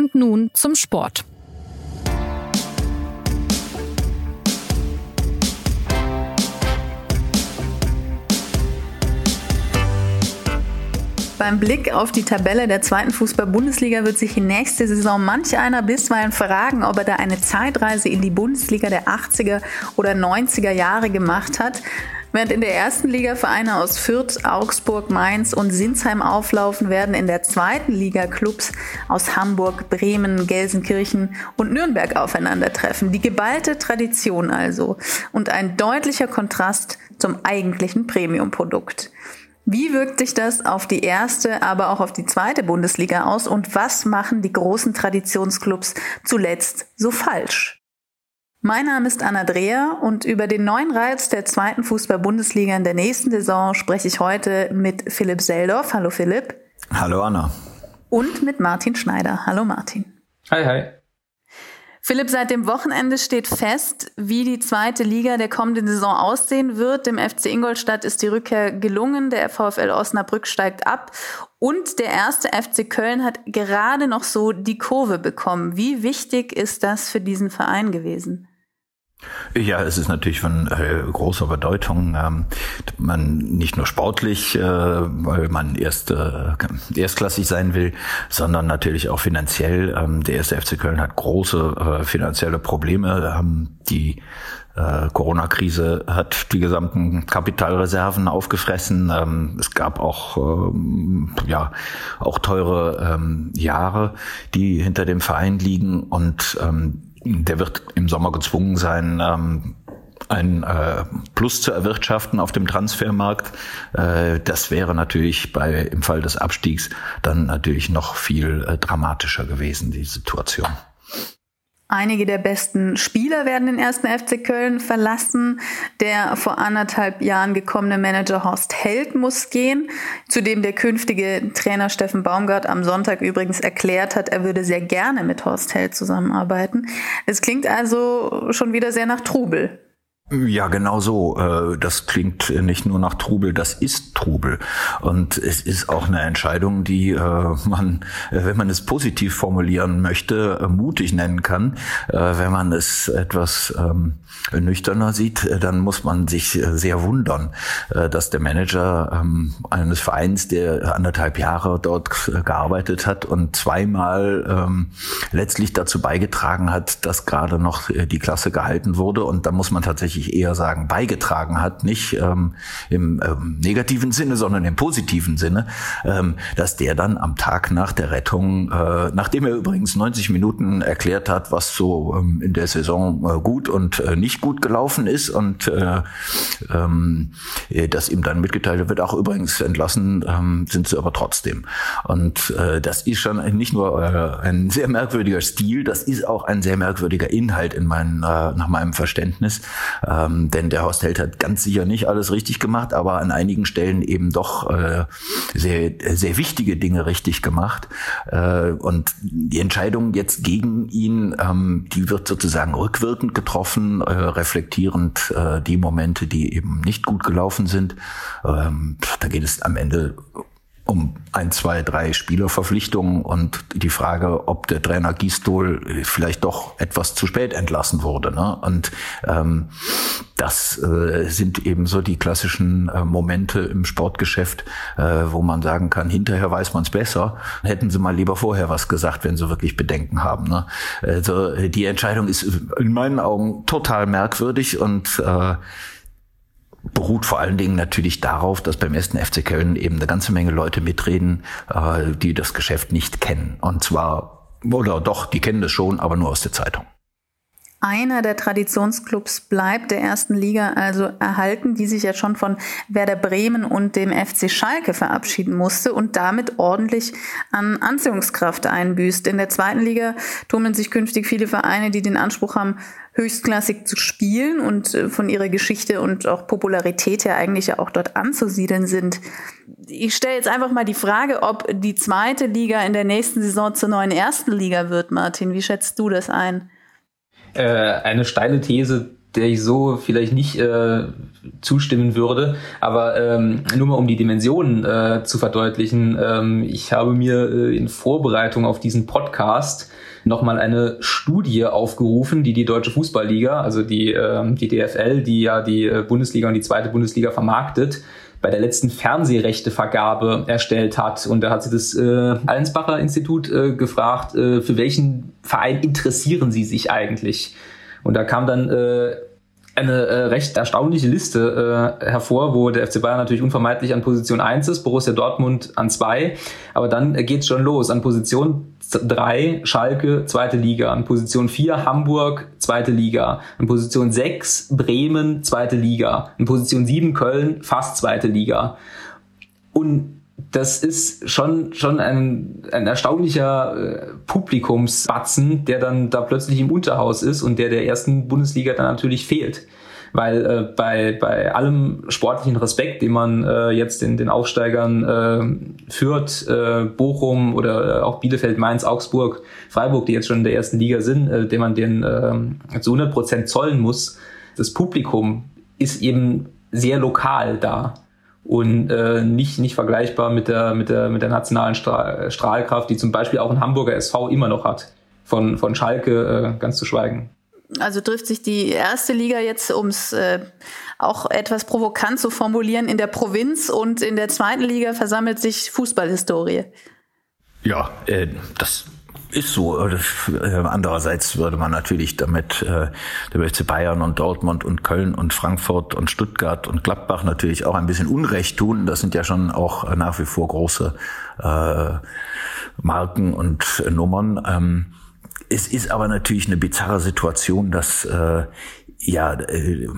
Und nun zum Sport. Beim Blick auf die Tabelle der zweiten Fußball-Bundesliga wird sich in nächste Saison manch einer bisweilen fragen, ob er da eine Zeitreise in die Bundesliga der 80er oder 90er Jahre gemacht hat. Während in der ersten Liga Vereine aus Fürth, Augsburg, Mainz und Sinsheim auflaufen, werden in der zweiten Liga Clubs aus Hamburg, Bremen, Gelsenkirchen und Nürnberg aufeinandertreffen. Die geballte Tradition also und ein deutlicher Kontrast zum eigentlichen Premium-Produkt. Wie wirkt sich das auf die erste, aber auch auf die zweite Bundesliga aus und was machen die großen Traditionsclubs zuletzt so falsch? Mein Name ist Anna Dreher und über den neuen Reiz der zweiten Fußball-Bundesliga in der nächsten Saison spreche ich heute mit Philipp Seldorf. Hallo Philipp. Hallo Anna. Und mit Martin Schneider. Hallo Martin. Hi, hi. Philipp, seit dem Wochenende steht fest, wie die zweite Liga der kommenden Saison aussehen wird. Dem FC Ingolstadt ist die Rückkehr gelungen. Der VfL Osnabrück steigt ab. Und der erste FC Köln hat gerade noch so die Kurve bekommen. Wie wichtig ist das für diesen Verein gewesen? Ja, es ist natürlich von äh, großer Bedeutung. Ähm, man nicht nur sportlich, äh, weil man erst äh, erstklassig sein will, sondern natürlich auch finanziell. Ähm, der erste FC Köln hat große äh, finanzielle Probleme. Ähm, die äh, Corona-Krise hat die gesamten Kapitalreserven aufgefressen. Ähm, es gab auch ähm, ja auch teure ähm, Jahre, die hinter dem Verein liegen und der wird im Sommer gezwungen sein, ähm, ein äh, Plus zu erwirtschaften auf dem Transfermarkt. Äh, das wäre natürlich bei im Fall des Abstiegs dann natürlich noch viel äh, dramatischer gewesen, die Situation. Einige der besten Spieler werden den ersten FC Köln verlassen. Der vor anderthalb Jahren gekommene Manager Horst Held muss gehen, zudem der künftige Trainer Steffen Baumgart am Sonntag übrigens erklärt hat, er würde sehr gerne mit Horst Held zusammenarbeiten. Es klingt also schon wieder sehr nach Trubel. Ja, genau so. Äh, das klingt nicht nur nach Trubel, das ist Trubel. Und es ist auch eine Entscheidung, die äh, man, äh, wenn man es positiv formulieren möchte, mutig nennen kann. Wenn man es etwas ähm, nüchterner sieht, dann muss man sich sehr wundern, dass der Manager ähm, eines Vereins, der anderthalb Jahre dort gearbeitet hat und zweimal ähm, letztlich dazu beigetragen hat, dass gerade noch die Klasse gehalten wurde. Und da muss man tatsächlich ich eher sagen, beigetragen hat, nicht ähm, im ähm, negativen Sinne, sondern im positiven Sinne, ähm, dass der dann am Tag nach der Rettung, äh, nachdem er übrigens 90 Minuten erklärt hat, was so ähm, in der Saison äh, gut und äh, nicht gut gelaufen ist und äh, ähm, äh, dass ihm dann mitgeteilt wird, auch übrigens entlassen ähm, sind sie aber trotzdem. Und äh, das ist schon nicht nur äh, ein sehr merkwürdiger Stil, das ist auch ein sehr merkwürdiger Inhalt in meinen, äh, nach meinem Verständnis. Ähm, denn der Horst hat ganz sicher nicht alles richtig gemacht, aber an einigen Stellen eben doch äh, sehr, sehr wichtige Dinge richtig gemacht. Äh, und die Entscheidung jetzt gegen ihn, ähm, die wird sozusagen rückwirkend getroffen, äh, reflektierend äh, die Momente, die eben nicht gut gelaufen sind. Ähm, da geht es am Ende um ein, zwei, drei Spielerverpflichtungen und die Frage, ob der Trainer Gistol vielleicht doch etwas zu spät entlassen wurde. Ne? Und ähm, das äh, sind eben so die klassischen äh, Momente im Sportgeschäft, äh, wo man sagen kann, hinterher weiß man es besser. Hätten sie mal lieber vorher was gesagt, wenn sie wirklich Bedenken haben. Ne? Also die Entscheidung ist in meinen Augen total merkwürdig und äh, beruht vor allen Dingen natürlich darauf, dass beim ersten FC Köln eben eine ganze Menge Leute mitreden, äh, die das Geschäft nicht kennen. Und zwar, oder doch, die kennen das schon, aber nur aus der Zeitung. Einer der Traditionsclubs bleibt der ersten Liga also erhalten, die sich ja schon von Werder Bremen und dem FC Schalke verabschieden musste und damit ordentlich an Anziehungskraft einbüßt. In der zweiten Liga tummeln sich künftig viele Vereine, die den Anspruch haben, höchstklassig zu spielen und äh, von ihrer Geschichte und auch Popularität her eigentlich ja auch dort anzusiedeln sind. Ich stelle jetzt einfach mal die Frage, ob die zweite Liga in der nächsten Saison zur neuen ersten Liga wird, Martin. Wie schätzt du das ein? Äh, eine steile These, der ich so vielleicht nicht äh, zustimmen würde. Aber ähm, nur mal um die Dimensionen äh, zu verdeutlichen, ähm, ich habe mir äh, in Vorbereitung auf diesen Podcast nochmal eine Studie aufgerufen, die die Deutsche Fußballliga, also die, ähm, die DFL, die ja die äh, Bundesliga und die zweite Bundesliga vermarktet, bei der letzten Fernsehrechtevergabe erstellt hat. Und da hat sie das äh, Allensbacher Institut äh, gefragt, äh, für welchen Verein interessieren Sie sich eigentlich? Und da kam dann äh, eine äh, recht erstaunliche Liste äh, hervor, wo der FC Bayern natürlich unvermeidlich an Position 1 ist, Borussia Dortmund an 2, aber dann äh, geht's schon los. An Position 3 Schalke, zweite Liga, an Position 4 Hamburg, zweite Liga, an Position 6 Bremen, zweite Liga, an Position 7 Köln, fast zweite Liga. Und das ist schon, schon ein, ein erstaunlicher äh, Publikumsbatzen, der dann da plötzlich im Unterhaus ist und der der ersten Bundesliga dann natürlich fehlt. Weil äh, bei, bei allem sportlichen Respekt, den man äh, jetzt den, den Aufsteigern äh, führt, äh, Bochum oder äh, auch Bielefeld, Mainz, Augsburg, Freiburg, die jetzt schon in der ersten Liga sind, äh, den man den äh, zu 100 Prozent zollen muss, das Publikum ist eben sehr lokal da und äh, nicht, nicht vergleichbar mit der, mit der, mit der nationalen Stra Strahlkraft, die zum Beispiel auch ein Hamburger SV immer noch hat. Von, von Schalke äh, ganz zu schweigen. Also trifft sich die erste Liga jetzt, um es äh, auch etwas provokant zu formulieren, in der Provinz und in der zweiten Liga versammelt sich Fußballhistorie. Ja, äh, das ist so. Äh, andererseits würde man natürlich damit äh, der FC Bayern und Dortmund und Köln und Frankfurt und Stuttgart und Gladbach natürlich auch ein bisschen Unrecht tun. Das sind ja schon auch nach wie vor große äh, Marken und Nummern. Ähm, es ist aber natürlich eine bizarre Situation, dass äh, ja, äh,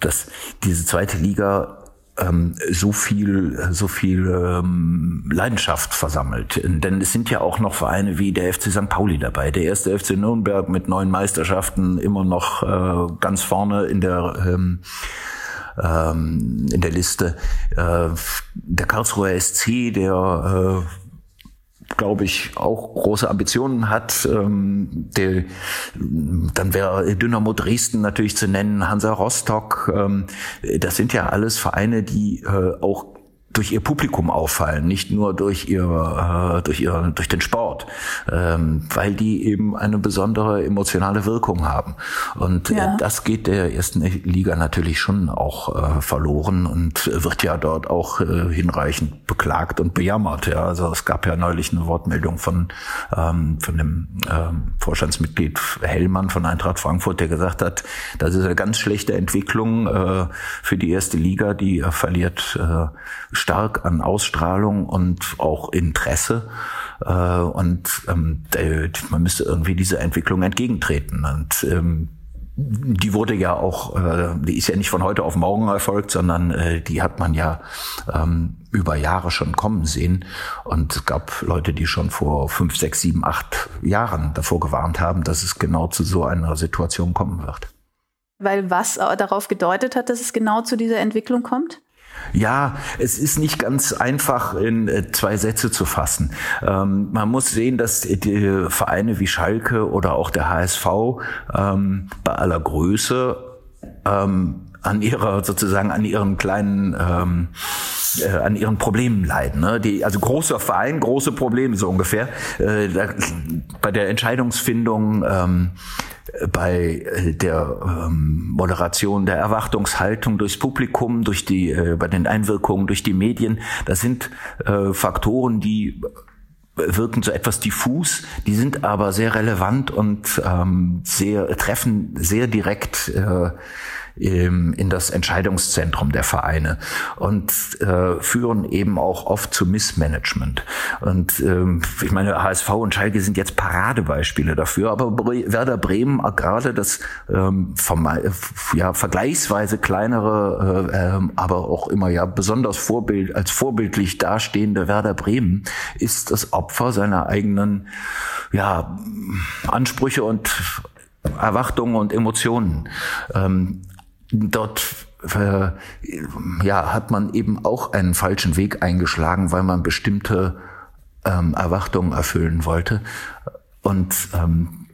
dass diese zweite Liga ähm, so viel, so viel ähm, Leidenschaft versammelt. Denn es sind ja auch noch Vereine wie der FC St. Pauli dabei. Der erste FC Nürnberg mit neun Meisterschaften immer noch äh, ganz vorne in der ähm, ähm, in der Liste. Äh, der Karlsruher SC, der äh, glaube ich, auch große Ambitionen hat. Ähm, der, dann wäre Dynamo Dresden natürlich zu nennen, Hansa Rostock. Ähm, das sind ja alles Vereine, die äh, auch durch ihr Publikum auffallen, nicht nur durch ihr, äh, durch ihr, durch den Sport, ähm, weil die eben eine besondere emotionale Wirkung haben. Und äh, ja. äh, das geht der ersten Liga natürlich schon auch äh, verloren und wird ja dort auch äh, hinreichend beklagt und bejammert. Ja, also es gab ja neulich eine Wortmeldung von ähm, von dem ähm, Vorstandsmitglied Hellmann von Eintracht Frankfurt, der gesagt hat, das ist eine ganz schlechte Entwicklung äh, für die erste Liga, die äh, verliert äh, stark an Ausstrahlung und auch Interesse. Äh, und ähm, man müsste irgendwie dieser Entwicklung entgegentreten. Und ähm, die wurde ja auch, äh, die ist ja nicht von heute auf morgen erfolgt, sondern äh, die hat man ja ähm, über Jahre schon kommen sehen. Und es gab Leute, die schon vor fünf, sechs, sieben, acht Jahren davor gewarnt haben, dass es genau zu so einer Situation kommen wird. Weil was darauf gedeutet hat, dass es genau zu dieser Entwicklung kommt? Ja, es ist nicht ganz einfach in äh, zwei Sätze zu fassen. Ähm, man muss sehen, dass die Vereine wie Schalke oder auch der HSV ähm, bei aller Größe ähm, an ihrer sozusagen an ihren kleinen ähm, äh, an ihren Problemen leiden. Ne? Die, also großer Verein, große Probleme so ungefähr. Äh, da, bei der Entscheidungsfindung ähm, bei äh, der ähm, Moderation der Erwartungshaltung durchs Publikum, durch die, äh, bei den Einwirkungen durch die Medien. Das sind äh, Faktoren, die wirken so etwas diffus, die sind aber sehr relevant und ähm, sehr treffen sehr direkt äh, in das Entscheidungszentrum der Vereine und äh, führen eben auch oft zu Missmanagement. Und ähm, ich meine, HSV und Schalke sind jetzt Paradebeispiele dafür, aber Werder Bremen gerade das ähm, ja, vergleichsweise kleinere, äh, äh, aber auch immer ja besonders Vorbild, als vorbildlich dastehende Werder Bremen ist das Opfer seiner eigenen ja, Ansprüche und Erwartungen und Emotionen. Ähm, dort äh, ja, hat man eben auch einen falschen Weg eingeschlagen, weil man bestimmte ähm, Erwartungen erfüllen wollte. Und ähm,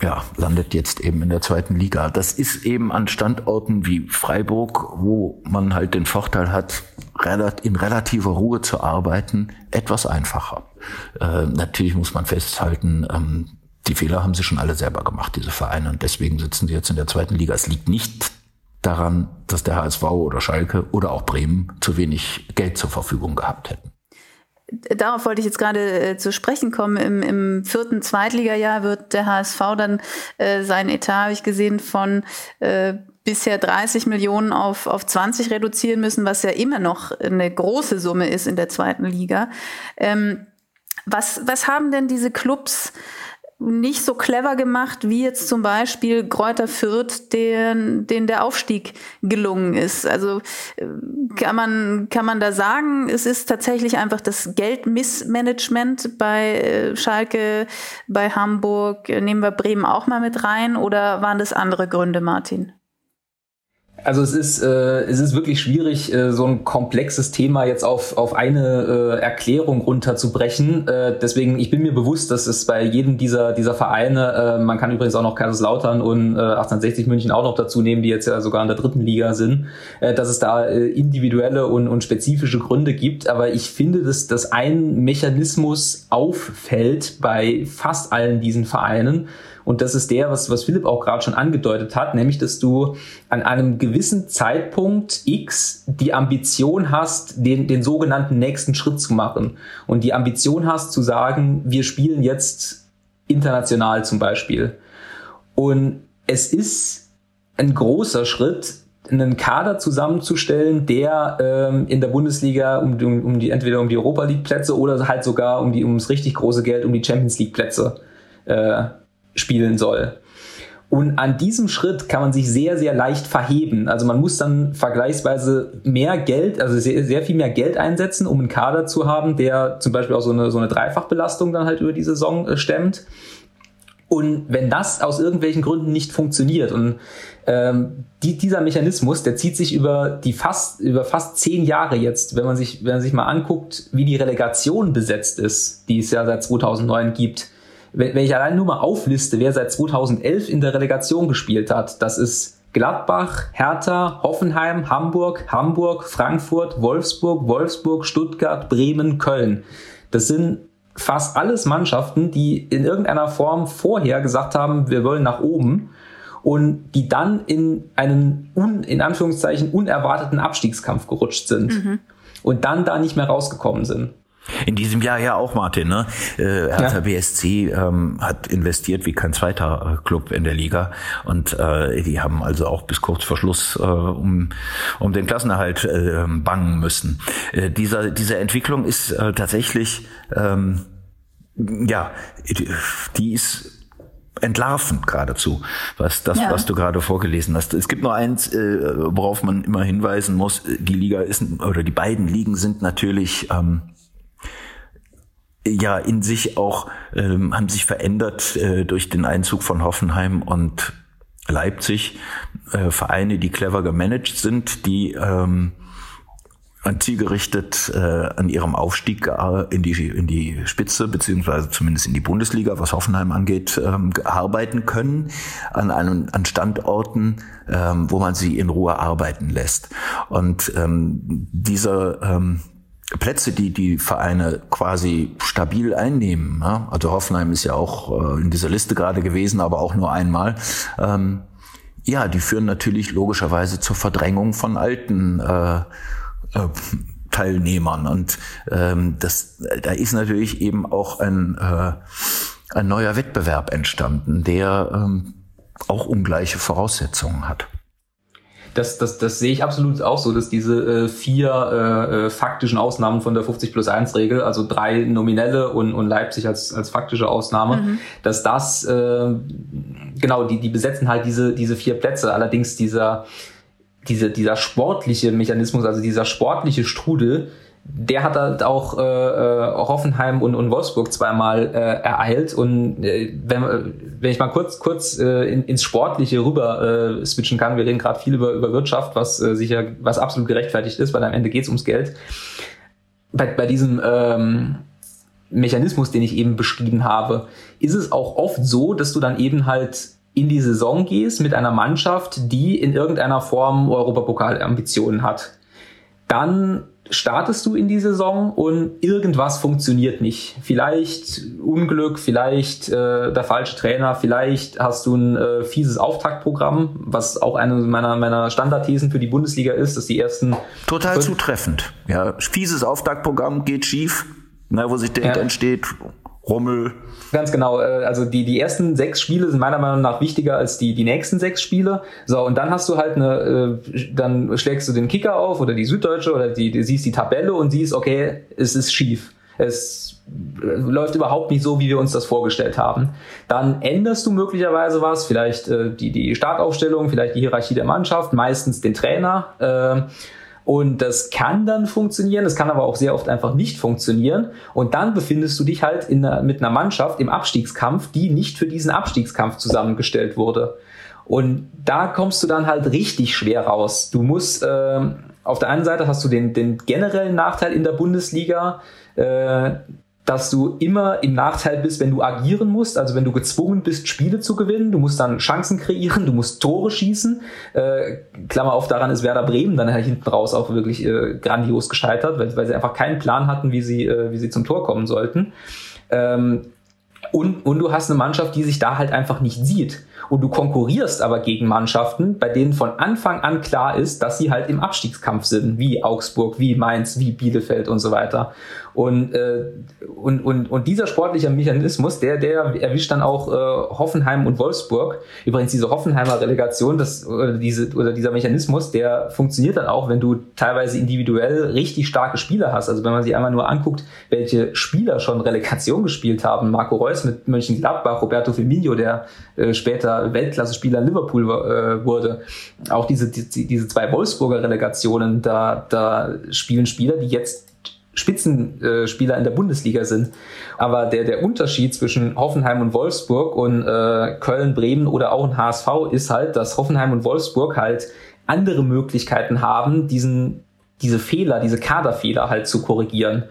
ja, landet jetzt eben in der zweiten Liga. Das ist eben an Standorten wie Freiburg, wo man halt den Vorteil hat, in relativer Ruhe zu arbeiten, etwas einfacher. Äh, natürlich muss man festhalten, ähm, die Fehler haben sie schon alle selber gemacht, diese Vereine, und deswegen sitzen sie jetzt in der zweiten Liga. Es liegt nicht daran, dass der HSV oder Schalke oder auch Bremen zu wenig Geld zur Verfügung gehabt hätten darauf wollte ich jetzt gerade äh, zu sprechen kommen. Im, im vierten Zweitligajahr wird der HSV dann äh, sein Etat, habe ich gesehen, von äh, bisher 30 Millionen auf, auf 20 reduzieren müssen, was ja immer noch eine große Summe ist in der zweiten Liga. Ähm, was, was haben denn diese Clubs nicht so clever gemacht, wie jetzt zum Beispiel Kräuter Fürth, den, denen der Aufstieg gelungen ist. Also äh, kann man, kann man da sagen, es ist tatsächlich einfach das Geldmissmanagement bei äh, Schalke, bei Hamburg, nehmen wir Bremen auch mal mit rein oder waren das andere Gründe, Martin? Also es ist, äh, es ist wirklich schwierig, äh, so ein komplexes Thema jetzt auf, auf eine äh, Erklärung runterzubrechen. Äh, deswegen, ich bin mir bewusst, dass es bei jedem dieser, dieser Vereine, äh, man kann übrigens auch noch Kaiserslautern und äh, 1860 München auch noch dazu nehmen, die jetzt ja sogar in der dritten Liga sind, äh, dass es da äh, individuelle und, und spezifische Gründe gibt. Aber ich finde, dass, dass ein Mechanismus auffällt bei fast allen diesen Vereinen, und das ist der, was, was Philipp auch gerade schon angedeutet hat, nämlich, dass du an einem gewissen Zeitpunkt X die Ambition hast, den, den sogenannten nächsten Schritt zu machen. Und die Ambition hast zu sagen, wir spielen jetzt international zum Beispiel. Und es ist ein großer Schritt, einen Kader zusammenzustellen, der ähm, in der Bundesliga um, um, um die entweder um die Europa League Plätze oder halt sogar um die ums richtig große Geld um die Champions League Plätze äh, spielen soll. Und an diesem Schritt kann man sich sehr, sehr leicht verheben. Also man muss dann vergleichsweise mehr Geld, also sehr, sehr viel mehr Geld einsetzen, um einen Kader zu haben, der zum Beispiel auch so eine, so eine Dreifachbelastung dann halt über die Saison äh, stemmt. Und wenn das aus irgendwelchen Gründen nicht funktioniert und ähm, die, dieser Mechanismus, der zieht sich über die fast über fast zehn Jahre jetzt, wenn man sich wenn man sich mal anguckt, wie die Relegation besetzt ist, die es ja seit 2009 gibt, wenn, wenn ich allein nur mal aufliste, wer seit 2011 in der Relegation gespielt hat, das ist Gladbach, Hertha, Hoffenheim, Hamburg, Hamburg, Frankfurt, Wolfsburg, Wolfsburg, Stuttgart, Bremen, Köln. Das sind fast alles Mannschaften, die in irgendeiner Form vorher gesagt haben, wir wollen nach oben und die dann in einen un, in Anführungszeichen unerwarteten Abstiegskampf gerutscht sind mhm. und dann da nicht mehr rausgekommen sind. In diesem Jahr ja auch, Martin. Ne? Äh, Hertha ja. BSC ähm, hat investiert wie kein zweiter äh, Club in der Liga und äh, die haben also auch bis kurz vor Schluss äh, um, um den Klassenerhalt äh, bangen müssen. Äh, dieser, diese Entwicklung ist äh, tatsächlich, ähm, ja, die ist entlarvend geradezu, was das, ja. was du gerade vorgelesen hast. Es gibt nur eins, äh, worauf man immer hinweisen muss. Die Liga ist oder die beiden Ligen sind natürlich ähm, ja in sich auch ähm, haben sich verändert äh, durch den Einzug von Hoffenheim und Leipzig. Äh, Vereine, die clever gemanagt sind, die ähm, zielgerichtet äh, an ihrem Aufstieg in die in die Spitze beziehungsweise zumindest in die Bundesliga, was Hoffenheim angeht, ähm, arbeiten können an einem an Standorten, ähm, wo man sie in Ruhe arbeiten lässt. Und ähm, dieser ähm, Plätze, die die Vereine quasi stabil einnehmen. Ja? Also Hoffenheim ist ja auch äh, in dieser Liste gerade gewesen, aber auch nur einmal. Ähm, ja, die führen natürlich logischerweise zur Verdrängung von alten äh, äh, Teilnehmern. Und ähm, das, da ist natürlich eben auch ein, äh, ein neuer Wettbewerb entstanden, der ähm, auch ungleiche Voraussetzungen hat das, das, das sehe ich absolut auch so, dass diese äh, vier äh, äh faktischen Ausnahmen von der 50 plus 1 Regel, also drei nominelle und, und Leipzig als, als faktische Ausnahme, mhm. dass das, äh, genau, die, die besetzen halt diese, diese vier Plätze. Allerdings dieser, diese, dieser sportliche Mechanismus, also dieser sportliche Strudel, der hat halt auch äh, äh, Hoffenheim und, und Wolfsburg zweimal äh, ereilt. Und äh, wenn, wenn ich mal kurz kurz äh, in, ins Sportliche rüber äh, switchen kann, wir reden gerade viel über, über Wirtschaft, was äh, sicher, was absolut gerechtfertigt ist, weil am Ende geht's ums Geld. Bei, bei diesem ähm, Mechanismus, den ich eben beschrieben habe, ist es auch oft so, dass du dann eben halt in die Saison gehst mit einer Mannschaft, die in irgendeiner Form Europapokal-Ambitionen hat. Dann startest du in die Saison und irgendwas funktioniert nicht. Vielleicht Unglück, vielleicht äh, der falsche Trainer, vielleicht hast du ein äh, fieses Auftaktprogramm, was auch eine meiner, meiner Standardthesen für die Bundesliga ist, dass die ersten... Total zutreffend. Ja, fieses Auftaktprogramm geht schief, na, wo sich denkt, ja. entsteht Rummel. Ganz genau. Äh, also die, die ersten sechs Spiele sind meiner Meinung nach wichtiger als die, die nächsten sechs Spiele. So, und dann hast du halt eine, äh, dann schlägst du den Kicker auf oder die Süddeutsche oder die, die siehst die Tabelle und siehst, okay, es ist schief. Es äh, läuft überhaupt nicht so, wie wir uns das vorgestellt haben. Dann änderst du möglicherweise was, vielleicht äh, die, die Startaufstellung, vielleicht die Hierarchie der Mannschaft, meistens den Trainer. Äh, und das kann dann funktionieren, das kann aber auch sehr oft einfach nicht funktionieren. Und dann befindest du dich halt in einer, mit einer Mannschaft im Abstiegskampf, die nicht für diesen Abstiegskampf zusammengestellt wurde. Und da kommst du dann halt richtig schwer raus. Du musst, äh, auf der einen Seite hast du den, den generellen Nachteil in der Bundesliga, äh, dass du immer im Nachteil bist, wenn du agieren musst, also wenn du gezwungen bist, Spiele zu gewinnen. Du musst dann Chancen kreieren, du musst Tore schießen. Äh, Klammer auf, daran ist Werder Bremen dann halt hinten raus auch wirklich äh, grandios gescheitert, weil, weil sie einfach keinen Plan hatten, wie sie, äh, wie sie zum Tor kommen sollten. Ähm, und, und du hast eine Mannschaft, die sich da halt einfach nicht sieht. Und du konkurrierst aber gegen Mannschaften, bei denen von Anfang an klar ist, dass sie halt im Abstiegskampf sind, wie Augsburg, wie Mainz, wie Bielefeld und so weiter. Und, äh, und, und, und dieser sportliche Mechanismus, der, der erwischt dann auch äh, Hoffenheim und Wolfsburg. Übrigens diese Hoffenheimer Relegation, das, oder, diese, oder dieser Mechanismus, der funktioniert dann auch, wenn du teilweise individuell richtig starke Spieler hast. Also wenn man sich einmal nur anguckt, welche Spieler schon Relegation gespielt haben. Marco Reus mit Mönchengladbach, Roberto Firmino, der äh, später Weltklasse-Spieler Liverpool äh, wurde. Auch diese, die, diese zwei Wolfsburger Relegationen, da, da spielen Spieler, die jetzt Spitzenspieler in der Bundesliga sind. Aber der, der Unterschied zwischen Hoffenheim und Wolfsburg und äh, Köln, Bremen oder auch ein HSV ist halt, dass Hoffenheim und Wolfsburg halt andere Möglichkeiten haben, diesen, diese Fehler, diese Kaderfehler halt zu korrigieren.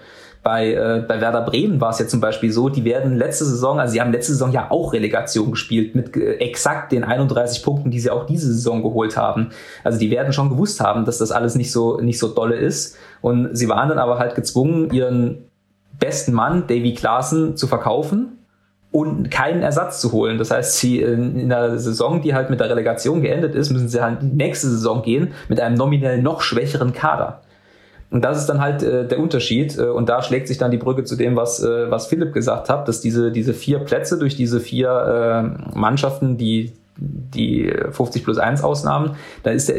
Bei, äh, bei Werder Bremen war es ja zum Beispiel so, die werden letzte Saison, also sie haben letzte Saison ja auch Relegation gespielt mit äh, exakt den 31 Punkten, die sie auch diese Saison geholt haben. Also die werden schon gewusst haben, dass das alles nicht so, nicht so dolle ist. Und sie waren dann aber halt gezwungen, ihren besten Mann, Davy Klaassen, zu verkaufen und keinen Ersatz zu holen. Das heißt, sie in der Saison, die halt mit der Relegation geendet ist, müssen sie halt die nächste Saison gehen mit einem nominell noch schwächeren Kader. Und das ist dann halt äh, der Unterschied. Äh, und da schlägt sich dann die Brücke zu dem, was, äh, was Philipp gesagt hat, dass diese, diese vier Plätze durch diese vier äh, Mannschaften, die die 50 plus 1 Ausnahmen, da ist der,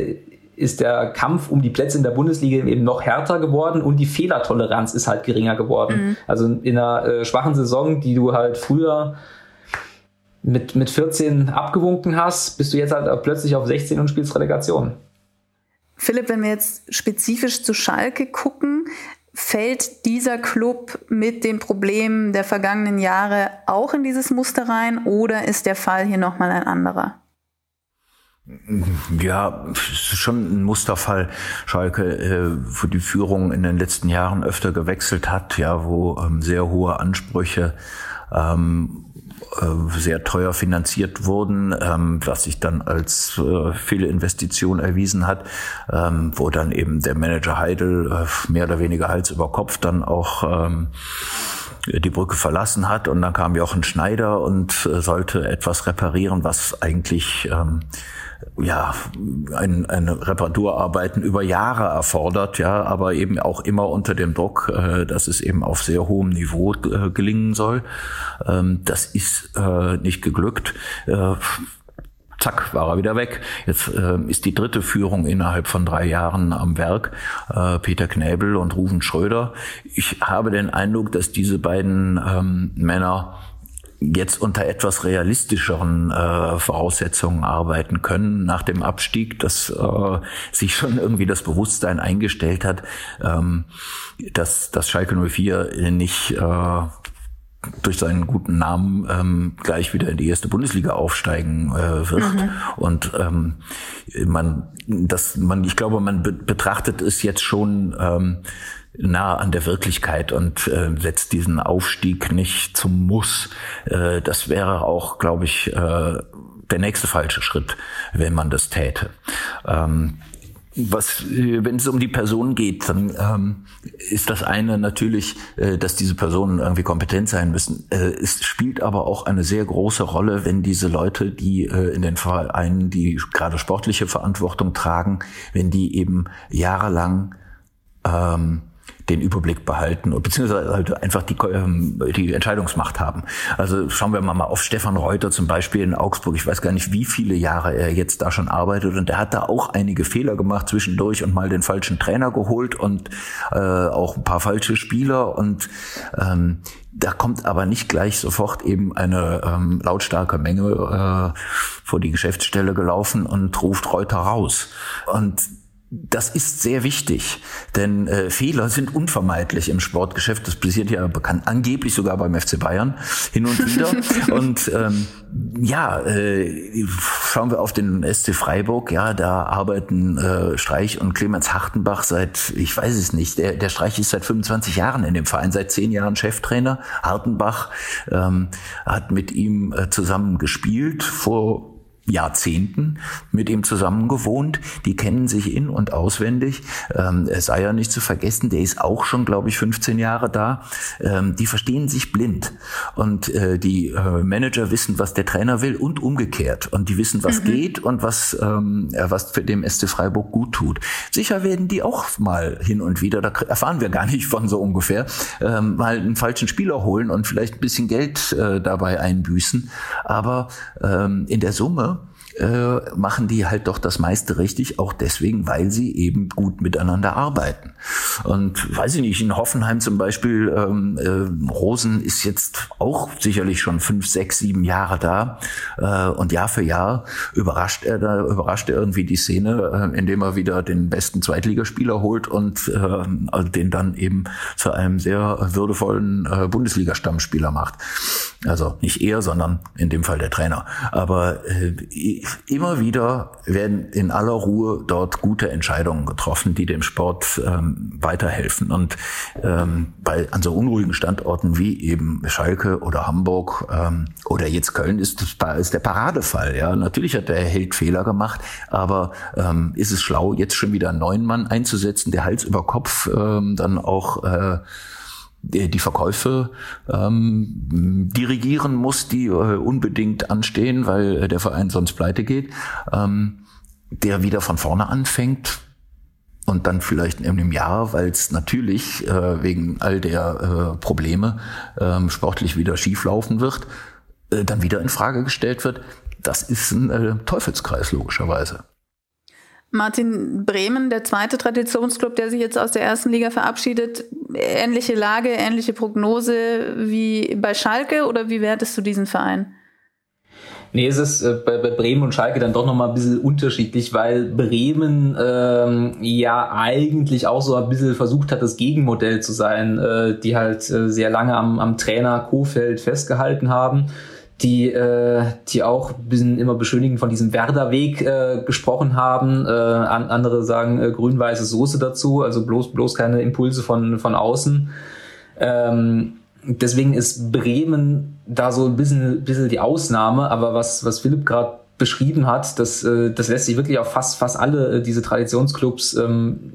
ist der Kampf um die Plätze in der Bundesliga eben noch härter geworden und die Fehlertoleranz ist halt geringer geworden. Mhm. Also in einer äh, schwachen Saison, die du halt früher mit, mit 14 abgewunken hast, bist du jetzt halt plötzlich auf 16 und spielst Relegation. Philipp, wenn wir jetzt spezifisch zu Schalke gucken, fällt dieser Club mit den Problemen der vergangenen Jahre auch in dieses Muster rein oder ist der Fall hier nochmal ein anderer? Ja, es ist schon ein Musterfall. Schalke, äh, wo die Führung in den letzten Jahren öfter gewechselt hat, ja, wo ähm, sehr hohe Ansprüche ähm, äh, sehr teuer finanziert wurden, ähm, was sich dann als äh, viele Investition erwiesen hat, ähm, wo dann eben der Manager Heidel äh, mehr oder weniger Hals über Kopf dann auch ähm, die Brücke verlassen hat. Und dann kam Jochen Schneider und äh, sollte etwas reparieren, was eigentlich ja, ein, eine Reparaturarbeiten über Jahre erfordert, ja, aber eben auch immer unter dem Druck, äh, dass es eben auf sehr hohem Niveau äh, gelingen soll. Ähm, das ist äh, nicht geglückt. Äh, zack, war er wieder weg. Jetzt äh, ist die dritte Führung innerhalb von drei Jahren am Werk, äh, Peter Knäbel und Rufen Schröder. Ich habe den Eindruck, dass diese beiden ähm, Männer jetzt unter etwas realistischeren äh, Voraussetzungen arbeiten können nach dem Abstieg, dass äh, sich schon irgendwie das Bewusstsein eingestellt hat, ähm, dass, dass Schalke 04 nicht äh, durch seinen guten Namen ähm, gleich wieder in die erste Bundesliga aufsteigen äh, wird. Mhm. Und ähm, man, das, man, ich glaube, man be betrachtet es jetzt schon ähm, nah an der Wirklichkeit und äh, setzt diesen Aufstieg nicht zum Muss. Äh, das wäre auch, glaube ich, äh, der nächste falsche Schritt, wenn man das täte. Ähm, was, wenn es um die Person geht, dann ähm, ist das eine natürlich, äh, dass diese Personen irgendwie kompetent sein müssen. Äh, es spielt aber auch eine sehr große Rolle, wenn diese Leute, die äh, in den Vereinen, die gerade sportliche Verantwortung tragen, wenn die eben jahrelang ähm, den Überblick behalten beziehungsweise halt einfach die, ähm, die Entscheidungsmacht haben. Also schauen wir mal auf Stefan Reuter zum Beispiel in Augsburg. Ich weiß gar nicht, wie viele Jahre er jetzt da schon arbeitet und er hat da auch einige Fehler gemacht zwischendurch und mal den falschen Trainer geholt und äh, auch ein paar falsche Spieler und ähm, da kommt aber nicht gleich sofort eben eine ähm, lautstarke Menge äh, vor die Geschäftsstelle gelaufen und ruft Reuter raus. Und das ist sehr wichtig, denn äh, Fehler sind unvermeidlich im Sportgeschäft. Das passiert ja bekannt, angeblich sogar beim FC Bayern hin und wieder. und ähm, ja, äh, schauen wir auf den SC Freiburg. Ja, da arbeiten äh, Streich und Clemens Hartenbach seit, ich weiß es nicht, der, der Streich ist seit 25 Jahren in dem Verein, seit zehn Jahren Cheftrainer. Hartenbach ähm, hat mit ihm äh, zusammen gespielt vor Jahrzehnten mit ihm zusammen gewohnt. Die kennen sich in- und auswendig. Ähm, es sei ja nicht zu vergessen, der ist auch schon, glaube ich, 15 Jahre da. Ähm, die verstehen sich blind. Und äh, die äh, Manager wissen, was der Trainer will und umgekehrt. Und die wissen, was mhm. geht und was, ähm, was für dem SC Freiburg gut tut. Sicher werden die auch mal hin und wieder, da erfahren wir gar nicht von so ungefähr, ähm, mal einen falschen Spieler holen und vielleicht ein bisschen Geld äh, dabei einbüßen. Aber ähm, in der Summe äh, machen die halt doch das meiste richtig, auch deswegen, weil sie eben gut miteinander arbeiten. Und weiß ich nicht, in Hoffenheim zum Beispiel, ähm, äh, Rosen ist jetzt auch sicherlich schon fünf, sechs, sieben Jahre da äh, und Jahr für Jahr überrascht er da, überrascht er irgendwie die Szene, äh, indem er wieder den besten Zweitligaspieler holt und äh, also den dann eben zu einem sehr würdevollen äh, Bundesliga-Stammspieler macht. Also nicht er, sondern in dem Fall der Trainer. Aber äh, immer wieder werden in aller Ruhe dort gute Entscheidungen getroffen, die dem Sport ähm, weiterhelfen. Und ähm, bei an so unruhigen Standorten wie eben Schalke oder Hamburg ähm, oder jetzt Köln ist, das, ist der Paradefall. Ja, natürlich hat der Held Fehler gemacht, aber ähm, ist es schlau, jetzt schon wieder einen neuen Mann einzusetzen, der Hals über Kopf ähm, dann auch äh, die Verkäufe ähm, dirigieren muss, die äh, unbedingt anstehen, weil äh, der Verein sonst pleite geht, ähm, der wieder von vorne anfängt und dann vielleicht in einem Jahr, weil es natürlich äh, wegen all der äh, Probleme ähm, sportlich wieder schieflaufen wird, äh, dann wieder in Frage gestellt wird. Das ist ein äh, Teufelskreis logischerweise. Martin Bremen, der zweite Traditionsclub, der sich jetzt aus der ersten Liga verabschiedet, ähnliche Lage, ähnliche Prognose wie bei Schalke oder wie wertest du diesen Verein? Nee, es ist äh, bei, bei Bremen und Schalke dann doch nochmal ein bisschen unterschiedlich, weil Bremen ähm, ja eigentlich auch so ein bisschen versucht hat, das Gegenmodell zu sein, äh, die halt äh, sehr lange am, am Trainer Kofeld festgehalten haben die, äh, die auch ein bisschen immer beschönigend von diesem Werder-Weg äh, gesprochen haben. Äh, an, andere sagen äh, grün-weiße Soße dazu, also bloß, bloß keine Impulse von, von außen. Ähm, deswegen ist Bremen da so ein bisschen, bisschen die Ausnahme, aber was, was Philipp gerade beschrieben hat, das, äh, das lässt sich wirklich auf fast, fast alle äh, diese Traditionsclubs ähm,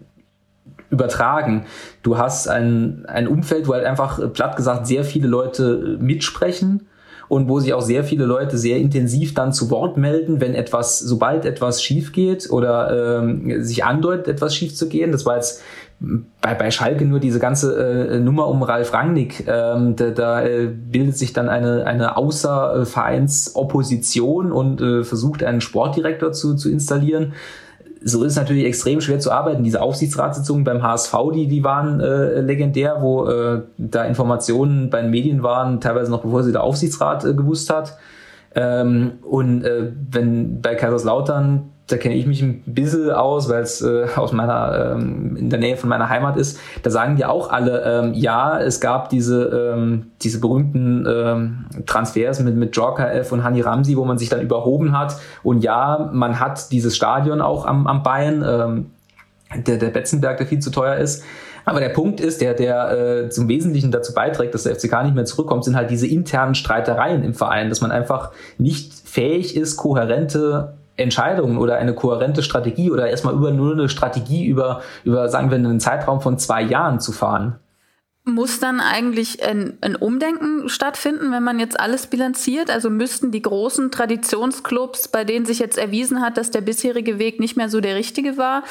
übertragen. Du hast ein, ein Umfeld, wo halt einfach platt gesagt sehr viele Leute mitsprechen und wo sich auch sehr viele Leute sehr intensiv dann zu Wort melden, wenn etwas, sobald etwas schief geht oder ähm, sich andeutet, etwas schief zu gehen. Das war jetzt bei, bei Schalke nur diese ganze äh, Nummer um Ralf Rangnick. Ähm, da da äh, bildet sich dann eine, eine Außervereinsopposition und äh, versucht einen Sportdirektor zu, zu installieren so ist es natürlich extrem schwer zu arbeiten. Diese Aufsichtsratssitzungen beim HSV, die, die waren äh, legendär, wo äh, da Informationen bei den Medien waren, teilweise noch bevor sie der Aufsichtsrat äh, gewusst hat. Ähm, und äh, wenn bei Kaiserslautern da kenne ich mich ein bisschen aus, weil es äh, aus meiner ähm, in der Nähe von meiner Heimat ist. Da sagen die auch alle, ähm, ja, es gab diese ähm, diese berühmten ähm, Transfers mit mit F und Hani Ramsi, wo man sich dann überhoben hat. Und ja, man hat dieses Stadion auch am am Bein, ähm, der der Betzenberg, der viel zu teuer ist. Aber der Punkt ist, der, der äh, zum Wesentlichen dazu beiträgt, dass der FCK nicht mehr zurückkommt, sind halt diese internen Streitereien im Verein, dass man einfach nicht fähig ist, kohärente Entscheidungen oder eine kohärente Strategie oder erstmal über nur eine Strategie über, über, sagen wir, einen Zeitraum von zwei Jahren zu fahren. Muss dann eigentlich ein, ein, Umdenken stattfinden, wenn man jetzt alles bilanziert? Also müssten die großen Traditionsclubs, bei denen sich jetzt erwiesen hat, dass der bisherige Weg nicht mehr so der richtige war,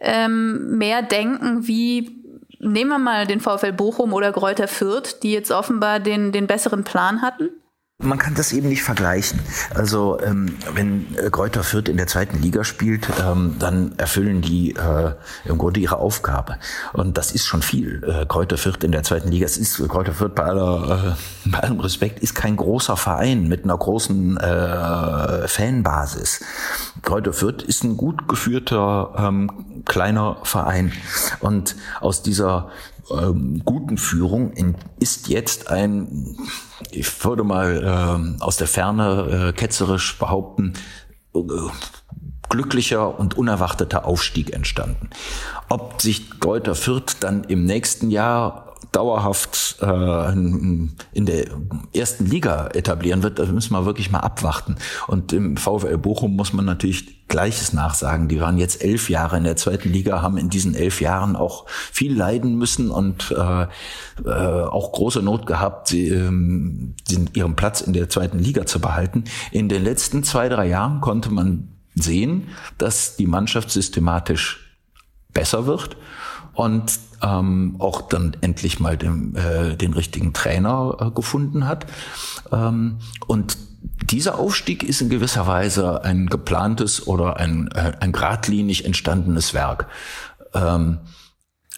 ähm, mehr denken wie nehmen wir mal den VfL Bochum oder Gräuter Fürth, die jetzt offenbar den, den besseren Plan hatten? Man kann das eben nicht vergleichen. Also ähm, wenn äh, Kräuter Fürth in der zweiten Liga spielt, ähm, dann erfüllen die äh, im Grunde ihre Aufgabe. Und das ist schon viel. Äh, Kräuter Fürth in der zweiten Liga, es ist Kräuter Fürth bei, aller, äh, bei allem Respekt, ist kein großer Verein mit einer großen äh, Fanbasis. Kräuter Fürth ist ein gut geführter ähm, kleiner Verein. Und aus dieser ähm, guten Führung ist jetzt ein, ich würde mal ähm, aus der Ferne äh, ketzerisch behaupten, äh, glücklicher und unerwarteter Aufstieg entstanden. Ob sich Greuther Fürth dann im nächsten Jahr dauerhaft äh, in der ersten Liga etablieren wird, das müssen wir wirklich mal abwarten. Und im VfL Bochum muss man natürlich Gleiches nachsagen. Die waren jetzt elf Jahre in der zweiten Liga, haben in diesen elf Jahren auch viel leiden müssen und äh, äh, auch große Not gehabt, sie, ähm, ihren Platz in der zweiten Liga zu behalten. In den letzten zwei, drei Jahren konnte man sehen, dass die Mannschaft systematisch besser wird und ähm, auch dann endlich mal den, äh, den richtigen Trainer äh, gefunden hat. Ähm, und dieser Aufstieg ist in gewisser Weise ein geplantes oder ein, äh, ein geradlinig entstandenes Werk. Ähm,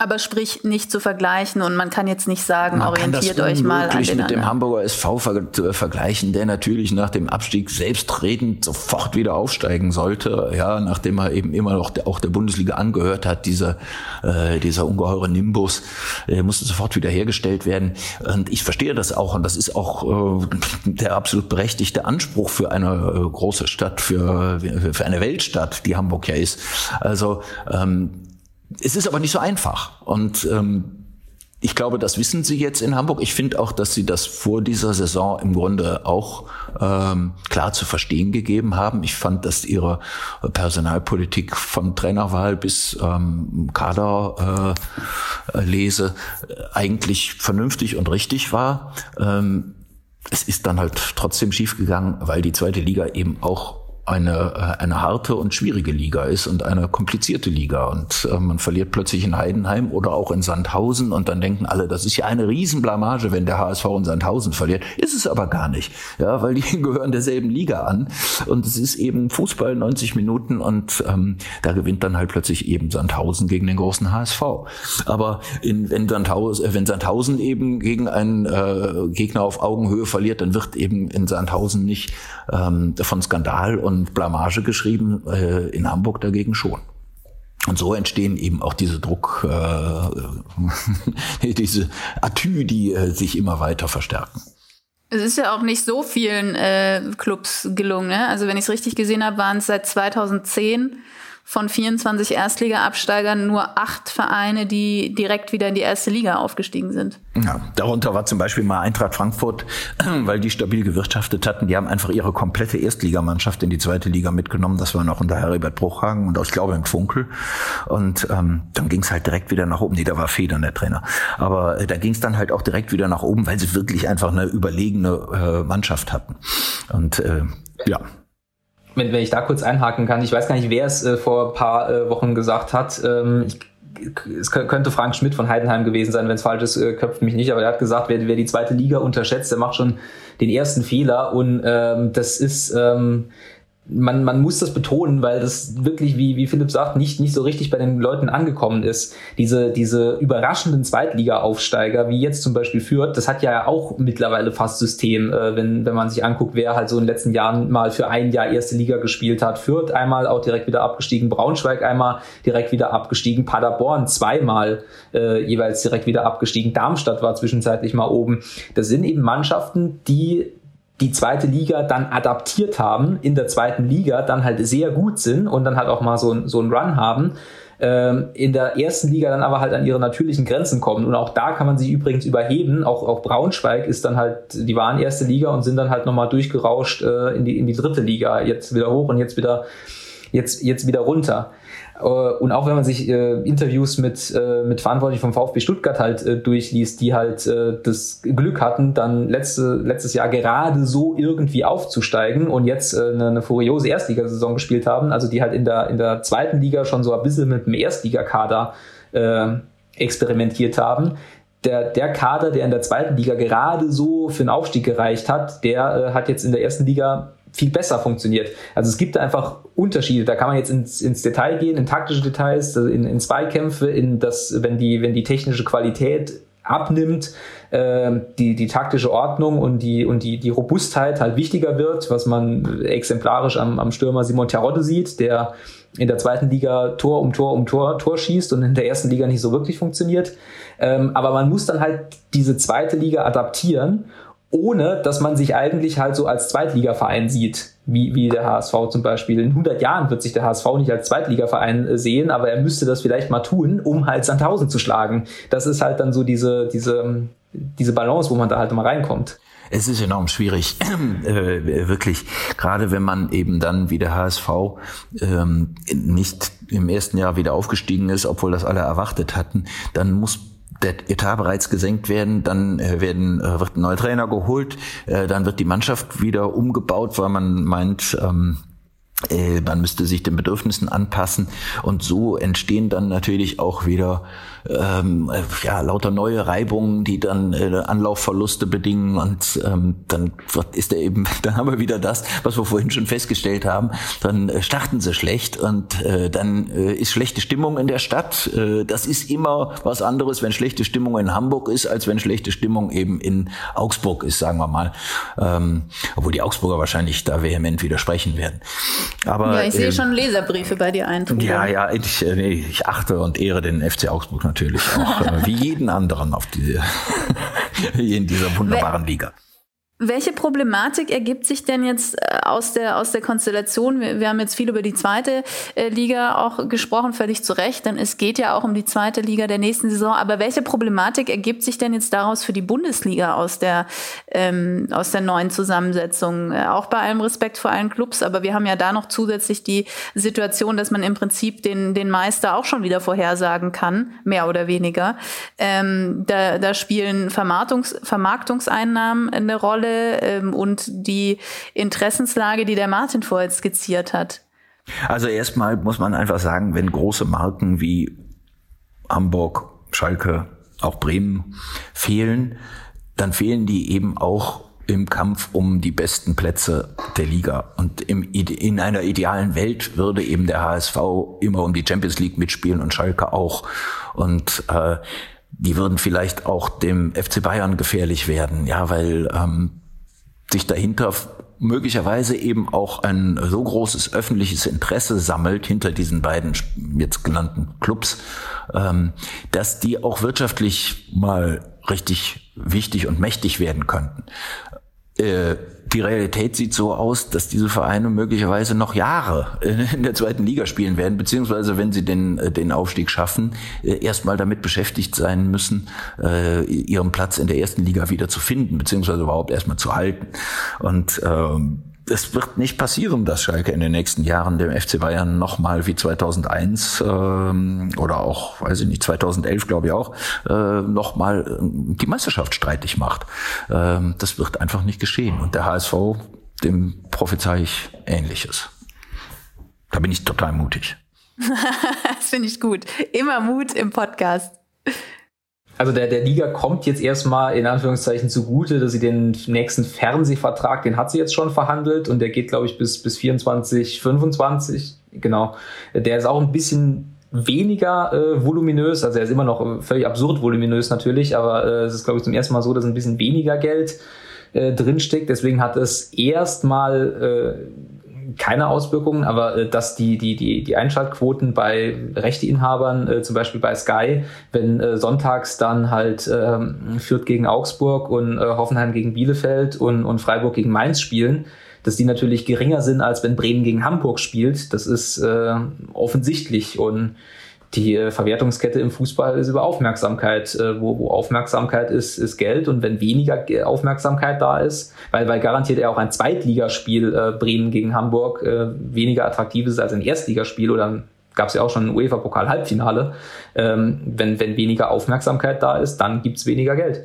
aber sprich nicht zu vergleichen und man kann jetzt nicht sagen, man orientiert euch mal an den mit dem Hamburger SV ver äh, vergleichen, der natürlich nach dem Abstieg selbstredend sofort wieder aufsteigen sollte, ja, nachdem er eben immer noch der, auch der Bundesliga angehört hat, dieser äh, dieser ungeheure Nimbus, der musste sofort wieder hergestellt werden und ich verstehe das auch und das ist auch äh, der absolut berechtigte Anspruch für eine äh, große Stadt, für für eine Weltstadt, die Hamburg ja ist. Also ähm, es ist aber nicht so einfach. Und ähm, ich glaube, das wissen Sie jetzt in Hamburg. Ich finde auch, dass Sie das vor dieser Saison im Grunde auch ähm, klar zu verstehen gegeben haben. Ich fand, dass Ihre Personalpolitik von Trainerwahl bis ähm, Kaderlese äh, eigentlich vernünftig und richtig war. Ähm, es ist dann halt trotzdem schiefgegangen, weil die zweite Liga eben auch eine, äh, eine harte und schwierige Liga ist und eine komplizierte Liga. Und äh, man verliert plötzlich in Heidenheim oder auch in Sandhausen und dann denken alle, das ist ja eine Riesenblamage, wenn der HSV in Sandhausen verliert. Ist es aber gar nicht, ja, weil die gehören derselben Liga an. Und es ist eben Fußball 90 Minuten und ähm, da gewinnt dann halt plötzlich eben Sandhausen gegen den großen HSV. Aber in, wenn, Sandhausen, äh, wenn Sandhausen eben gegen einen äh, Gegner auf Augenhöhe verliert, dann wird eben in Sandhausen nicht ähm, von Skandal und und Blamage geschrieben, äh, in Hamburg dagegen schon. Und so entstehen eben auch diese Druck, äh, diese Atü, die äh, sich immer weiter verstärken. Es ist ja auch nicht so vielen äh, Clubs gelungen. Ne? Also wenn ich es richtig gesehen habe, waren es seit 2010 von 24 Erstliga-Absteigern nur acht Vereine, die direkt wieder in die erste Liga aufgestiegen sind. Ja, darunter war zum Beispiel mal Eintracht Frankfurt, weil die stabil gewirtschaftet hatten. Die haben einfach ihre komplette Erstligamannschaft in die zweite Liga mitgenommen. Das war noch unter Herbert Bruchhagen und ich glaube im Funkel. Und ähm, dann ging es halt direkt wieder nach oben. Nee, da war Federn der Trainer. Aber äh, da ging es dann halt auch direkt wieder nach oben, weil sie wirklich einfach eine überlegene äh, Mannschaft hatten. Und äh, ja, wenn, wenn ich da kurz einhaken kann, ich weiß gar nicht, wer es äh, vor ein paar äh, Wochen gesagt hat. Ähm, ich, es könnte Frank Schmidt von Heidenheim gewesen sein, wenn es falsch ist, äh, köpft mich nicht, aber er hat gesagt, wer, wer die zweite Liga unterschätzt, der macht schon den ersten Fehler und ähm, das ist ähm, man, man muss das betonen, weil das wirklich, wie, wie Philipp sagt, nicht, nicht so richtig bei den Leuten angekommen ist. Diese, diese überraschenden Zweitliga-Aufsteiger, wie jetzt zum Beispiel Fürth, das hat ja auch mittlerweile fast System, äh, wenn, wenn man sich anguckt, wer halt so in den letzten Jahren mal für ein Jahr erste Liga gespielt hat. Fürth einmal auch direkt wieder abgestiegen, Braunschweig einmal direkt wieder abgestiegen, Paderborn zweimal äh, jeweils direkt wieder abgestiegen, Darmstadt war zwischenzeitlich mal oben. Das sind eben Mannschaften, die die zweite Liga dann adaptiert haben, in der zweiten Liga dann halt sehr gut sind und dann halt auch mal so, so einen Run haben, ähm, in der ersten Liga dann aber halt an ihre natürlichen Grenzen kommen. Und auch da kann man sich übrigens überheben. Auch, auch Braunschweig ist dann halt, die waren erste Liga und sind dann halt nochmal durchgerauscht äh, in, die, in die dritte Liga, jetzt wieder hoch und jetzt wieder, jetzt, jetzt wieder runter. Äh, und auch wenn man sich äh, Interviews mit, äh, mit Verantwortlichen vom VfB Stuttgart halt äh, durchliest, die halt äh, das Glück hatten, dann letzte, letztes Jahr gerade so irgendwie aufzusteigen und jetzt äh, eine, eine furiose Erstligasaison gespielt haben, also die halt in der, in der zweiten Liga schon so ein bisschen mit dem Erstligakader experimentiert haben. Der, der Kader, der in der zweiten Liga gerade so für den Aufstieg gereicht hat, der hat jetzt in der ersten Liga viel besser funktioniert. Also es gibt einfach Unterschiede. Da kann man jetzt ins, ins Detail gehen, in taktische Details, also in, in Zweikämpfe, in das, wenn die, wenn die technische Qualität abnimmt, äh, die, die taktische Ordnung und die, und die, die Robustheit halt wichtiger wird, was man exemplarisch am, am Stürmer Simon Terodde sieht, der in der zweiten Liga Tor um Tor um Tor, Tor schießt und in der ersten Liga nicht so wirklich funktioniert. Ähm, aber man muss dann halt diese zweite Liga adaptieren ohne dass man sich eigentlich halt so als Zweitligaverein sieht, wie, wie der HSV zum Beispiel. In 100 Jahren wird sich der HSV nicht als Zweitligaverein äh, sehen, aber er müsste das vielleicht mal tun, um halt Sandhausen zu schlagen. Das ist halt dann so diese, diese, diese Balance, wo man da halt mal reinkommt. Es ist enorm schwierig, äh, wirklich, gerade wenn man eben dann wie der HSV ähm, nicht im ersten Jahr wieder aufgestiegen ist, obwohl das alle erwartet hatten, dann muss der Etat bereits gesenkt werden, dann äh, werden, äh, wird ein neuer Trainer geholt, äh, dann wird die Mannschaft wieder umgebaut, weil man meint, ähm, äh, man müsste sich den Bedürfnissen anpassen und so entstehen dann natürlich auch wieder ähm, ja lauter neue Reibungen, die dann äh, Anlaufverluste bedingen und ähm, dann ist er eben, dann haben wir wieder das, was wir vorhin schon festgestellt haben, dann äh, starten sie schlecht und äh, dann äh, ist schlechte Stimmung in der Stadt. Äh, das ist immer was anderes, wenn schlechte Stimmung in Hamburg ist, als wenn schlechte Stimmung eben in Augsburg ist, sagen wir mal. Ähm, obwohl die Augsburger wahrscheinlich da vehement widersprechen werden. Aber, ja, ich sehe ähm, schon Leserbriefe bei dir ein. Ja, ja, ich, äh, nee, ich achte und ehre den FC Augsburg natürlich auch, äh, wie jeden anderen auf diese, in dieser wunderbaren Liga. Welche Problematik ergibt sich denn jetzt äh, aus der, aus der Konstellation? Wir, wir haben jetzt viel über die zweite äh, Liga auch gesprochen, völlig zu Recht, denn es geht ja auch um die zweite Liga der nächsten Saison. Aber welche Problematik ergibt sich denn jetzt daraus für die Bundesliga aus der, ähm, aus der neuen Zusammensetzung? Äh, auch bei allem Respekt vor allen Clubs, aber wir haben ja da noch zusätzlich die Situation, dass man im Prinzip den, den Meister auch schon wieder vorhersagen kann, mehr oder weniger. Ähm, da, da spielen Vermarktungs, Vermarktungseinnahmen eine Rolle Rolle ähm, und die Interessenslage, die der Martin vorher skizziert hat? Also erstmal muss man einfach sagen, wenn große Marken wie Hamburg, Schalke, auch Bremen fehlen, dann fehlen die eben auch im Kampf um die besten Plätze der Liga. Und im, in einer idealen Welt würde eben der HSV immer um die Champions League mitspielen und Schalke auch. Und äh, die würden vielleicht auch dem FC Bayern gefährlich werden, ja, weil ähm, sich dahinter möglicherweise eben auch ein so großes öffentliches Interesse sammelt hinter diesen beiden jetzt genannten Clubs, ähm, dass die auch wirtschaftlich mal richtig wichtig und mächtig werden könnten. Äh, die Realität sieht so aus, dass diese Vereine möglicherweise noch Jahre in der zweiten Liga spielen werden, beziehungsweise wenn sie den, äh, den Aufstieg schaffen, äh, erstmal damit beschäftigt sein müssen, ihren Platz in der ersten Liga wieder zu finden, beziehungsweise überhaupt erstmal zu halten. Und ähm, es wird nicht passieren, dass Schalke in den nächsten Jahren dem FC Bayern nochmal wie 2001 ähm, oder auch, weiß ich nicht, 2011 glaube ich auch, äh, nochmal äh, die Meisterschaft streitig macht. Ähm, das wird einfach nicht geschehen. Und der HSV, dem prophezei ich Ähnliches. Da bin ich total mutig. das finde ich gut. Immer Mut im Podcast. Also der, der Liga kommt jetzt erstmal in Anführungszeichen zugute, dass sie den nächsten Fernsehvertrag, den hat sie jetzt schon verhandelt und der geht, glaube ich, bis, bis 24, 25. Genau. Der ist auch ein bisschen weniger äh, voluminös, also er ist immer noch völlig absurd voluminös natürlich, aber äh, es ist, glaube ich, zum ersten Mal so, dass ein bisschen weniger Geld äh, drinsteckt. Deswegen hat es erstmal äh, keine Auswirkungen, aber äh, dass die, die, die, die Einschaltquoten bei Rechteinhabern, äh, zum Beispiel bei Sky, wenn äh, sonntags dann halt ähm, Fürth gegen Augsburg und äh, Hoffenheim gegen Bielefeld und, und Freiburg gegen Mainz spielen, dass die natürlich geringer sind, als wenn Bremen gegen Hamburg spielt. Das ist äh, offensichtlich und die äh, Verwertungskette im Fußball ist über Aufmerksamkeit. Äh, wo, wo Aufmerksamkeit ist, ist Geld. Und wenn weniger Aufmerksamkeit da ist, weil, weil garantiert ja auch ein Zweitligaspiel äh, Bremen gegen Hamburg äh, weniger attraktiv ist als ein Erstligaspiel oder gab es ja auch schon ein UEFA-Pokal-Halbfinale. Ähm, wenn, wenn weniger Aufmerksamkeit da ist, dann gibt's weniger Geld.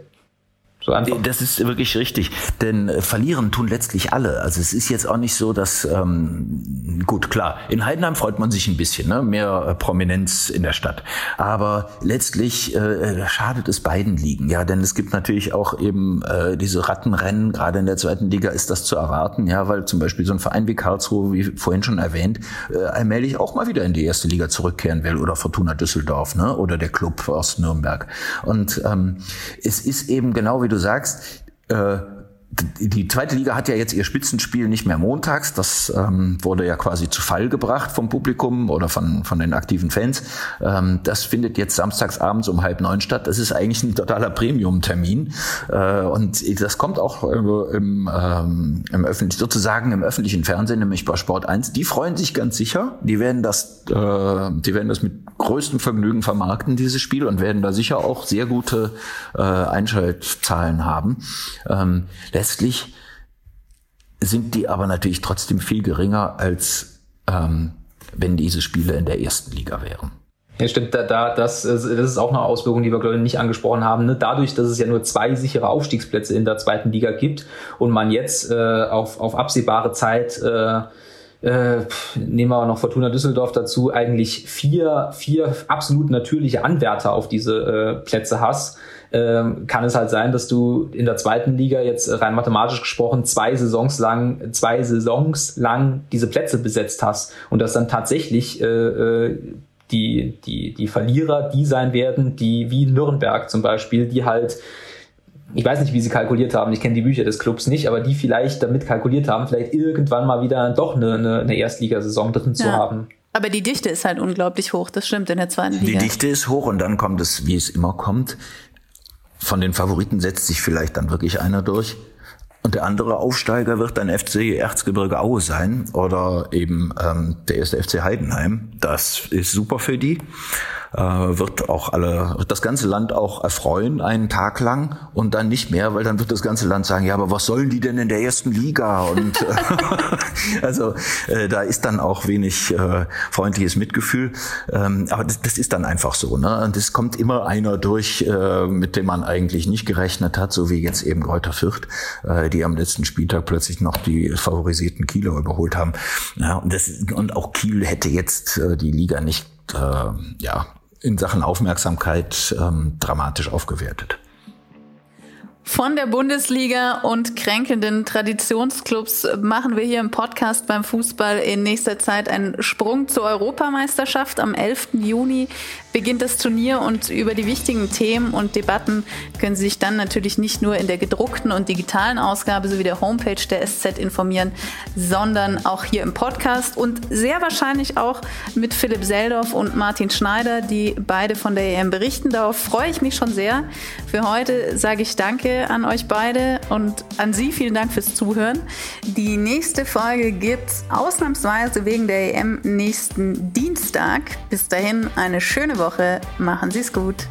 So. Das ist wirklich richtig, denn äh, verlieren tun letztlich alle. Also es ist jetzt auch nicht so, dass ähm, gut klar in Heidenheim freut man sich ein bisschen, ne? mehr äh, Prominenz in der Stadt, aber letztlich äh, schadet es beiden Ligen, ja, denn es gibt natürlich auch eben äh, diese Rattenrennen. Gerade in der zweiten Liga ist das zu erwarten, ja, weil zum Beispiel so ein Verein wie Karlsruhe, wie vorhin schon erwähnt, äh, allmählich auch mal wieder in die erste Liga zurückkehren will oder Fortuna Düsseldorf, ne, oder der Club aus Nürnberg. Und ähm, es ist eben genau wie du sagst, äh, die zweite Liga hat ja jetzt ihr Spitzenspiel nicht mehr montags. Das ähm, wurde ja quasi zu Fall gebracht vom Publikum oder von, von den aktiven Fans. Ähm, das findet jetzt samstags abends um halb neun statt. Das ist eigentlich ein totaler Premium-Termin. Äh, und das kommt auch äh, im, ähm, im öffentlich, sozusagen im öffentlichen Fernsehen, nämlich bei Sport 1. Die freuen sich ganz sicher. Die werden das, äh, die werden das mit größtem Vergnügen vermarkten, dieses Spiel, und werden da sicher auch sehr gute äh, Einschaltzahlen haben. Ähm, Letztlich sind die aber natürlich trotzdem viel geringer, als ähm, wenn diese Spiele in der ersten Liga wären. Ja, stimmt, da, da, das, das ist auch eine Auswirkung, die wir, glaube ich, nicht angesprochen haben. Ne? Dadurch, dass es ja nur zwei sichere Aufstiegsplätze in der zweiten Liga gibt und man jetzt äh, auf, auf absehbare Zeit, äh, äh, nehmen wir noch Fortuna Düsseldorf dazu, eigentlich vier, vier absolut natürliche Anwärter auf diese äh, Plätze hast, ähm, kann es halt sein, dass du in der zweiten Liga jetzt rein mathematisch gesprochen zwei Saisons lang, zwei Saisons lang diese Plätze besetzt hast und dass dann tatsächlich äh, äh, die, die, die Verlierer die sein werden, die wie Nürnberg zum Beispiel, die halt ich weiß nicht, wie sie kalkuliert haben, ich kenne die Bücher des Clubs nicht, aber die vielleicht damit kalkuliert haben, vielleicht irgendwann mal wieder doch eine, eine, eine Erstligasaison drin zu haben. Aber die Dichte ist halt unglaublich hoch, das stimmt in der zweiten Liga. Die Dichte ist hoch und dann kommt es, wie es immer kommt, von den Favoriten setzt sich vielleicht dann wirklich einer durch. Und der andere Aufsteiger wird dann FC Erzgebirge Aue sein oder eben ähm, der erste FC Heidenheim. Das ist super für die äh, wird auch alle, wird das ganze Land auch erfreuen einen Tag lang und dann nicht mehr, weil dann wird das ganze Land sagen, ja, aber was sollen die denn in der ersten Liga? Und äh, also äh, da ist dann auch wenig äh, freundliches Mitgefühl. Ähm, aber das, das ist dann einfach so. Ne? Und es kommt immer einer durch, äh, mit dem man eigentlich nicht gerechnet hat, so wie jetzt eben Greuther Fürth, äh, die am letzten Spieltag plötzlich noch die favorisierten Kieler überholt haben. Ja, und, das, und auch Kiel hätte jetzt äh, die Liga nicht äh, ja, in Sachen Aufmerksamkeit ähm, dramatisch aufgewertet. Von der Bundesliga und kränkenden Traditionsclubs machen wir hier im Podcast beim Fußball in nächster Zeit einen Sprung zur Europameisterschaft. Am 11. Juni beginnt das Turnier und über die wichtigen Themen und Debatten können Sie sich dann natürlich nicht nur in der gedruckten und digitalen Ausgabe sowie der Homepage der SZ informieren, sondern auch hier im Podcast und sehr wahrscheinlich auch mit Philipp Seldorf und Martin Schneider, die beide von der EM berichten. Darauf freue ich mich schon sehr. Für heute sage ich Danke an euch beide und an Sie vielen Dank fürs Zuhören. Die nächste Folge gibt es ausnahmsweise wegen der EM nächsten Dienstag. Bis dahin eine schöne Woche. Woche. Machen Sie es gut.